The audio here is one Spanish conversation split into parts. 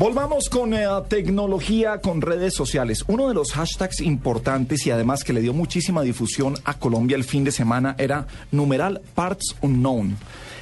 Volvamos con eh, tecnología, con redes sociales. Uno de los hashtags importantes y además que le dio muchísima difusión a Colombia el fin de semana era numeral Parts Unknown.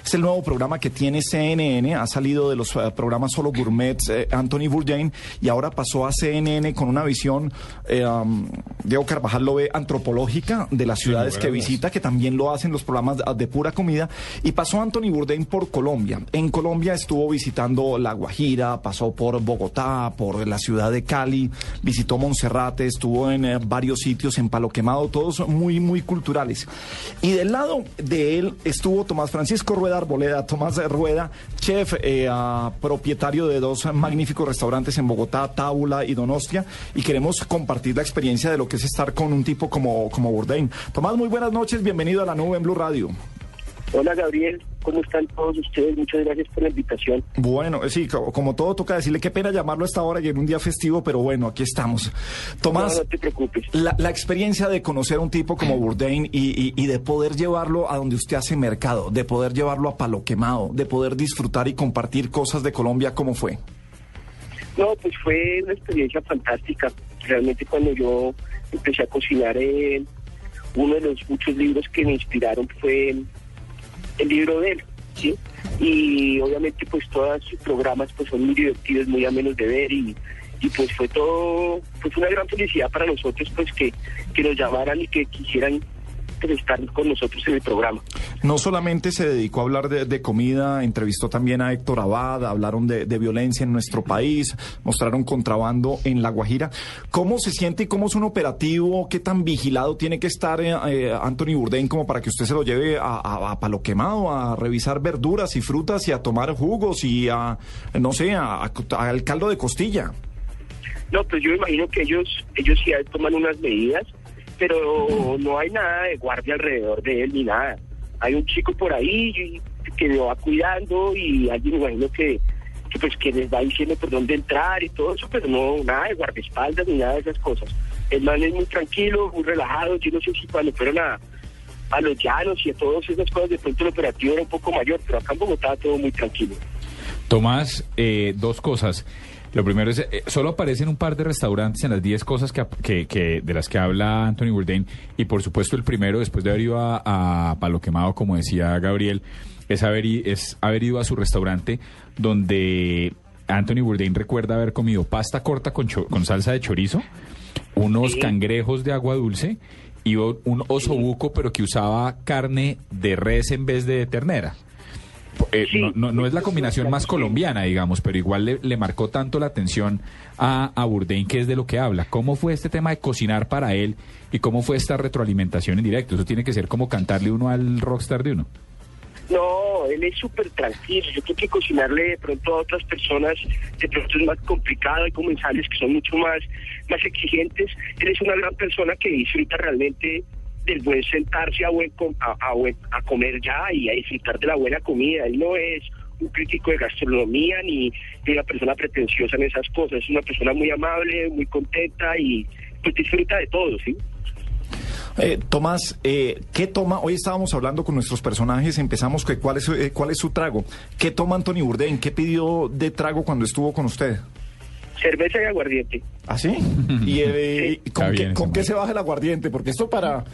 Es el nuevo programa que tiene CNN, ha salido de los eh, programas solo gourmets eh, Anthony Bourdain y ahora pasó a CNN con una visión, eh, um, Diego Carvajal lo ve, antropológica de las ciudades que visita, que también lo hacen los programas de, de pura comida, y pasó Anthony Bourdain por Colombia. En Colombia estuvo visitando La Guajira, pasó por Bogotá, por la ciudad de Cali, visitó Monserrate, estuvo en eh, varios sitios, en Palo Quemado, todos muy, muy culturales. Y del lado de él estuvo Tomás Francisco Rueda Arboleda, Tomás Rueda, chef, eh, propietario de dos magníficos restaurantes en Bogotá, Tábula y Donostia, y queremos compartir la experiencia de lo que es estar con un tipo como, como Bourdain. Tomás, muy buenas noches, bienvenido a la nube en Blue Radio. Hola Gabriel, ¿cómo están todos ustedes? Muchas gracias por la invitación. Bueno, sí, co- como todo toca decirle qué pena llamarlo a esta hora y en un día festivo, pero bueno, aquí estamos. Tomás, No, no te preocupes. la, la experiencia de conocer a un tipo como Bourdain y, y- y de poder llevarlo a donde usted hace mercado, de poder llevarlo a palo quemado, de poder disfrutar y compartir cosas de Colombia, ¿cómo fue? No, pues fue una experiencia fantástica. Realmente cuando yo empecé a cocinar, eh, uno de los muchos libros que me inspiraron fue el libro de él, ¿sí? Y obviamente pues todos sus programas pues son muy divertidos, muy amenos de ver y, y pues fue todo, pues una gran felicidad para nosotros pues que, que nos llamaran y que quisieran estar con nosotros en el programa. No solamente se dedicó a hablar de, de comida, entrevistó también a Héctor Abad, hablaron de, de violencia en nuestro país, mostraron contrabando en La Guajira. ¿Cómo se siente y cómo es un operativo? ¿Qué tan vigilado tiene que estar eh, eh, Anthony Bourdain como para que usted se lo lleve a, a- a palo quemado, a revisar verduras y frutas y a tomar jugos y a, no sé, al caldo de costilla? No, pues yo me imagino que ellos, ellos sí toman unas medidas, pero no hay nada de guardia alrededor de él ni nada. Hay un chico por ahí que lo va cuidando y alguien imagino que, que pues que les va diciendo por dónde entrar y todo eso, pero no nada de guardaespaldas ni nada de esas cosas. El man es muy tranquilo, muy relajado. Yo no sé si cuando fueron a, a los llanos y a todas esas cosas, de pronto el operativo era un poco mayor, pero acá en Bogotá todo muy tranquilo. Tomás, eh, dos cosas. Lo primero es, eh, solo aparecen un par de restaurantes en las 10 cosas que, que- que- de las que habla Anthony Bourdain. Y por supuesto el primero, después de haber ido a, a Palo Quemado, como decía Gabriel, es haber, es haber ido a su restaurante donde Anthony Bourdain recuerda haber comido pasta corta con, cho- con salsa de chorizo, unos Sí. cangrejos de agua dulce y un osobuco, pero que usaba carne de res en vez de ternera. Eh, Sí. no, no- no es la combinación más colombiana, digamos, pero igual le, le marcó tanto la atención a, a Bourdain, que es de lo que habla. ¿Cómo fue este tema de cocinar para él y cómo fue esta retroalimentación en directo? Eso tiene que ser como cantarle uno al rockstar de uno. No, él es súper tranquilo. Yo creo que cocinarle de pronto a otras personas de pronto es más complicado. Hay comensales que son mucho más, más exigentes. Él es una gran persona que disfruta realmente del buen sentarse a, buen a, a buen- a comer ya y a disfrutar de la buena comida. Él no es un crítico de gastronomía ni, ni una persona pretenciosa en esas cosas. Es una persona muy amable, muy contenta y pues disfruta de todo, ¿sí? Eh, Tomás, eh, ¿qué toma? Hoy estábamos hablando con nuestros personajes, empezamos que cuál es, eh, cuál es su trago. ¿Qué toma Anthony Bourdain? ¿Qué pidió de trago cuando estuvo con usted? Cerveza y aguardiente. ¿Ah, sí? ¿Y eh, Sí. con, qué, con se baja el aguardiente? Porque esto para,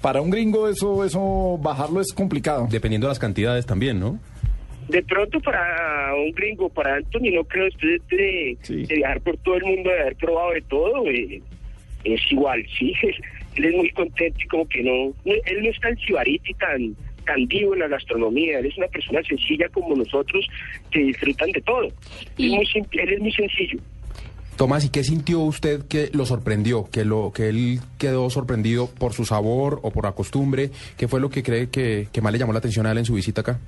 para un gringo, eso, eso, bajarlo es complicado. Dependiendo de las cantidades también, ¿no? De pronto para un gringo, para Anthony, no creo, después de, Sí. de viajar por todo el mundo, de haber probado de todo, eh, es igual, sí. él es muy contento y como que no, no- él no es tan sibarita y tan, tan vivo en la gastronomía, él es una persona sencilla como nosotros que disfrutan de todo. Y- Es muy simple, él es muy sencillo. Tomás, ¿y qué sintió usted que lo sorprendió? Que lo que él quedó sorprendido por su sabor o por la costumbre. ¿Qué fue lo que cree que, más le llamó la atención a él en su visita acá?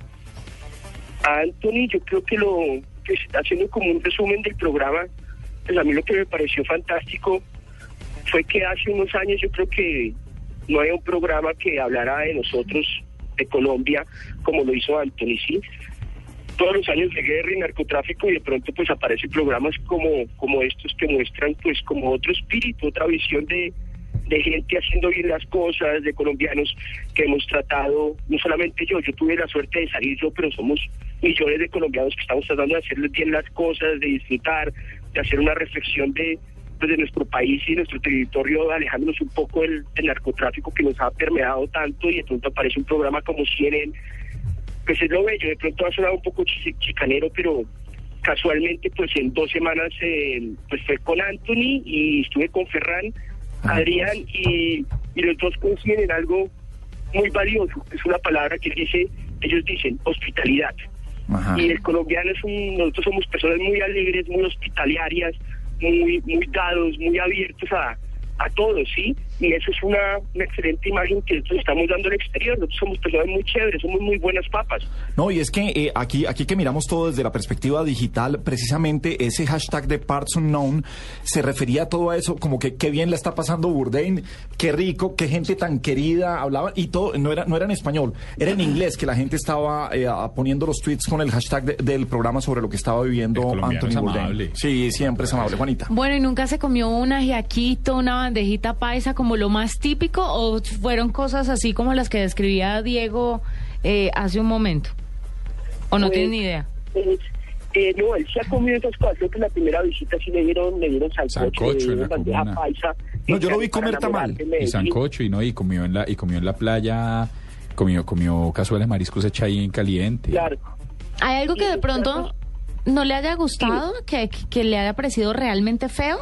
Anthony yo creo que lo, pues, haciendo como un resumen del programa, pues a mí lo que me pareció fantástico fue que hace unos años yo creo que no había un programa que hablara de nosotros, de Colombia, como lo hizo Anthony, ¿sí? Todos los años de guerra y narcotráfico y de pronto pues aparecen programas como, como estos que muestran pues como otro espíritu, otra visión de, gente haciendo bien las cosas, de colombianos que hemos tratado, no solamente yo, yo tuve la suerte de salir yo, pero somos millones de colombianos que estamos tratando de hacerles bien las cosas, de disfrutar, de hacer una reflexión de, pues, de nuestro país y nuestro territorio, alejándonos un poco del, del narcotráfico que nos ha permeado tanto y de pronto aparece un programa como CNN, pues es lo bello, de pronto ha sonado un poco chi- chicanero, pero casualmente pues en dos semanas eh, pues fue con Anthony y estuve con Ferran, Adrián y, y los dos coinciden en algo muy valioso, es una palabra que dice, ellos dicen hospitalidad. Ajá. Y el colombiano es un, nosotros somos personas muy alegres, muy hospitalarias, muy, muy dados, muy abiertos a, a todos, ¿sí? Y eso es una, una excelente imagen que nosotros estamos dando al exterior. Nosotros somos personas muy chéveres, somos muy buenas papas. No, y es que eh, aquí, aquí que miramos todo desde la perspectiva digital, precisamente ese hashtag de Parts Unknown se refería a todo eso, como que qué bien le está pasando Burdain, qué rico, qué gente tan querida, hablaba, y todo, no era, no era en español, era en inglés que la gente estaba eh, poniendo los tweets con el hashtag de- del programa sobre lo que estaba viviendo Anthony es Bourdain. amable. Sí, siempre es amable, Juanita. Bueno, ¿y nunca se comió un ajiaquito, una bandejita paisa como lo más típico o fueron cosas así como las que describía Diego eh, hace un momento? ¿O no Pues, tienen ni idea? eh, eh, no, él se ha comido esas cosas. Creo que en la primera visita sí le dieron, le dieron sancocho, Sancocho le bandeja comuna. paisa. No, yo lo vi comer tamal. Y sancocho y no y comió en la y comió en la playa, comió comió cazuela de mariscos hecha ahí en caliente. Claro. ¿Hay algo que de pronto no le haya gustado, que, que le haya parecido realmente feo?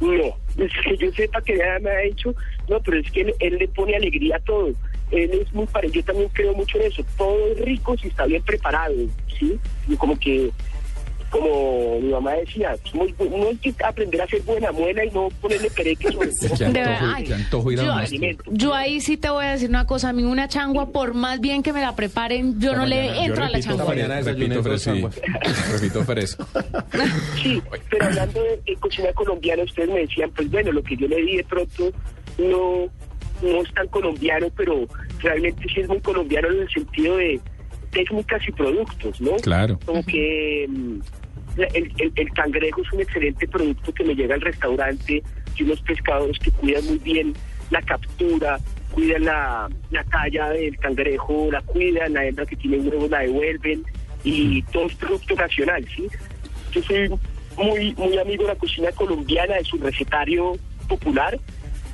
No, es que yo sepa que ya me ha dicho, no, pero es que él, él le pone alegría a todo. Él es muy parecido, yo también creo mucho en eso. Todo es rico si está bien preparado, ¿sí? Y como que, como mi mamá decía, uno hay que aprender a ser buena muela y no ponerle pereque sobre todo. De antojo, verdad, ay, yo-. Yo ahí sí te voy a decir una cosa, a mí una changua, por más bien que me la preparen, yo no le entro a la changua. Mañana repito, dos fre- sí. changuas. repito fresco. Sí, pero hablando de, de cocina colombiana, ustedes me decían, pues bueno, lo que yo le di de pronto no, no es tan colombiano, pero realmente sí es muy colombiano en el sentido de técnicas y productos, ¿no? Claro. Como que mm, el, el- el cangrejo es un excelente producto que me llega al restaurante y unos pescadores que cuidan muy bien la captura, cuidan la, la talla del cangrejo, la cuidan, la hembra que tiene huevos la devuelven y todo es producto nacional, ¿sí? Yo soy muy, muy amigo de la cocina colombiana, de su recetario popular,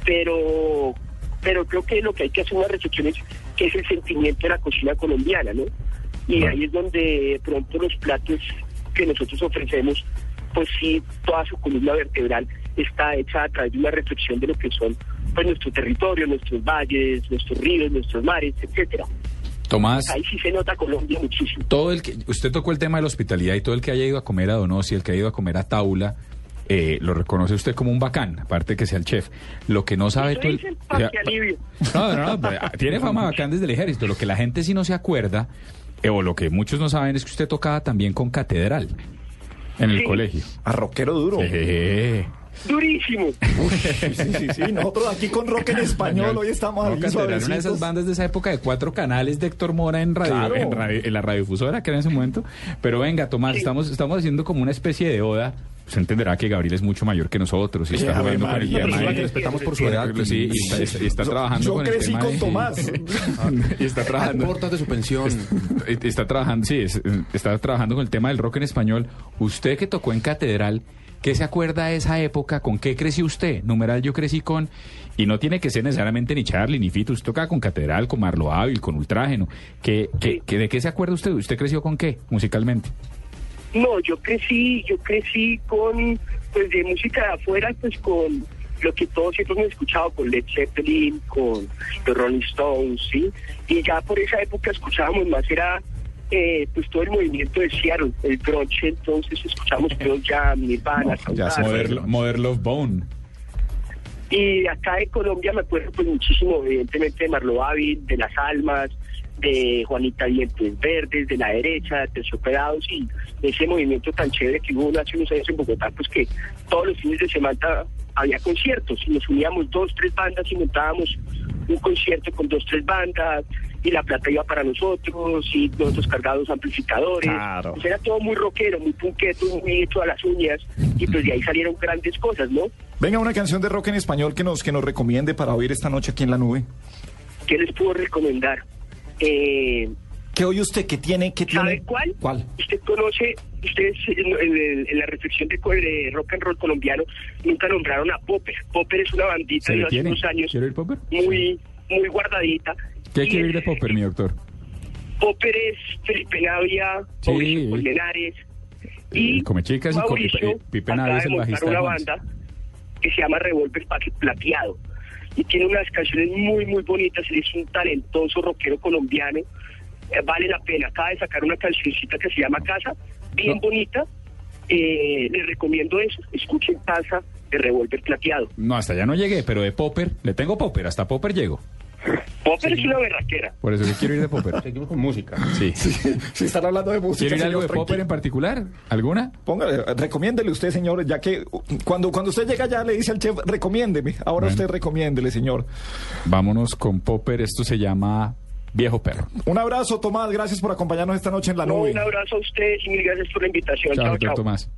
pero pero creo que lo que hay que hacer una reflexión es qué es el sentimiento de la cocina colombiana, ¿no? Y ahí es donde de pronto los platos que nosotros ofrecemos, pues sí, toda su columna vertebral está hecha a través de una reflexión de lo que son pues nuestro territorio, nuestros valles, nuestros ríos, nuestros mares, etcétera. Tomás, Ahí sí se nota Colombia muchísimo. todo el que usted tocó el tema de la hospitalidad y todo el que haya ido a comer a Donosi, el que haya ido a comer a Taula, eh, lo reconoce usted como un bacán, aparte que sea el chef. Lo que no sabe todo el- o sea. No, no, no, ah, tiene fama bacán desde el ejército. Lo que la gente sí no se acuerda, o lo que muchos no saben, es que usted tocaba también con catedral en el Sí. colegio. A rockero duro. Durísimo. Sí, sí, sí. Nosotros aquí con rock en español hoy estamos No, aquí Catedral, una de esas bandas de esa época de cuatro canales de Héctor Mora en, radio, Claro. en, radio- en la radiodifusora que era en ese momento. Pero venga, Tomás, Sí. estamos, estamos haciendo como una especie de oda. Usted entenderá que Gabriel es mucho mayor que nosotros y está Ave jugando con el tema que respetamos por su edad. Sí, y está, está- y está trabajando Yo con el crecí tema con de- Tomás. y está trabajando. De su pensión. Eh, Está trabajando, sí, es- eh, está trabajando con el tema del rock en español. Usted que tocó en Catedral, ¿qué se acuerda de esa época? ¿Con qué creció usted? Numeral, yo crecí con... Y no tiene que ser necesariamente ni Charlie ni Fito. Usted tocaba con Catedral, con Marlo Ávil, con Ultrágeno. ¿Qué, qué, qué- ¿De qué se acuerda usted? ¿Usted creció con qué musicalmente? No, yo crecí, yo crecí con, pues de música de afuera, pues con lo que todos siempre hemos escuchado, con Led Zeppelin, con los Rolling Stones, ¿sí? Y ya por esa época escuchábamos más, era eh, pues todo el movimiento de Seattle, el grunge, entonces escuchamos Pearl Jam, Nirvana, ya se Soundgarden. Modern, Love Bone. Y acá de Colombia me acuerdo pues muchísimo, evidentemente, de Marlo Ávil, de Las Almas, de Juanita Dientes Verdes, de la derecha, de Terciopelados y ese movimiento tan chévere que hubo hace unos años en Bogotá, pues que todos los fines de semana había conciertos y nos uníamos dos, tres bandas y montábamos un concierto con dos, tres bandas y la plata iba para nosotros y nosotros cargados amplificadores. Claro. Pues era todo muy rockero, muy punqueto, muy hecho a las uñas y pues de ahí salieron grandes cosas, ¿no? Venga, una canción de rock en español que nos, que nos recomiende para oír esta noche aquí en la nube. ¿Qué les puedo recomendar? Eh, ¿Qué oye usted? ¿Qué tiene? ¿Qué tiene? ¿Sabe cuál? ¿Cuál? Usted conoce, ustedes en, en- en la reflexión de, de rock and roll colombiano nunca nombraron a Popper. Popper es una bandita ¿Se de hace unos años ¿Quiere oír Popper? muy muy guardadita. ¿Qué Y quiere es- de Popper, mi doctor? Popper es Felipe Navia, Sí. Mauricio Colmenares Eh, Come Chicas y Mauricio Pipe- eh, Pipe acaba Navia es de el montar bajista una banda que se llama Revolver Plateado y tiene unas canciones muy muy bonitas, él es un talentoso rockero colombiano, Eh, vale la pena, acaba de sacar una cancioncita que se llama Casa, bien No. bonita, eh, les recomiendo eso, escuchen Casa de Revolver Plateado. No, hasta allá no llegué, pero de Popper, le tengo Popper, hasta Popper llego. Popper es una berraquera. Por eso que quiero ir de Popper. Seguimos con música. Sí. Si están hablando de música, ¿Quiere ir algo de Popper en particular? ¿Alguna? Póngale, recomiéndele usted, señor, ya que cuando, cuando usted llega ya le dice al chef, recomiéndeme. Ahora Bueno. usted recomiéndele, señor. Vámonos con Popper, esto se llama Viejo Perro. Un abrazo, Tomás. Gracias por acompañarnos esta noche en la No, nube. un abrazo a ustedes y mil gracias por la invitación. Chao, chao. doctor chao. Tomás.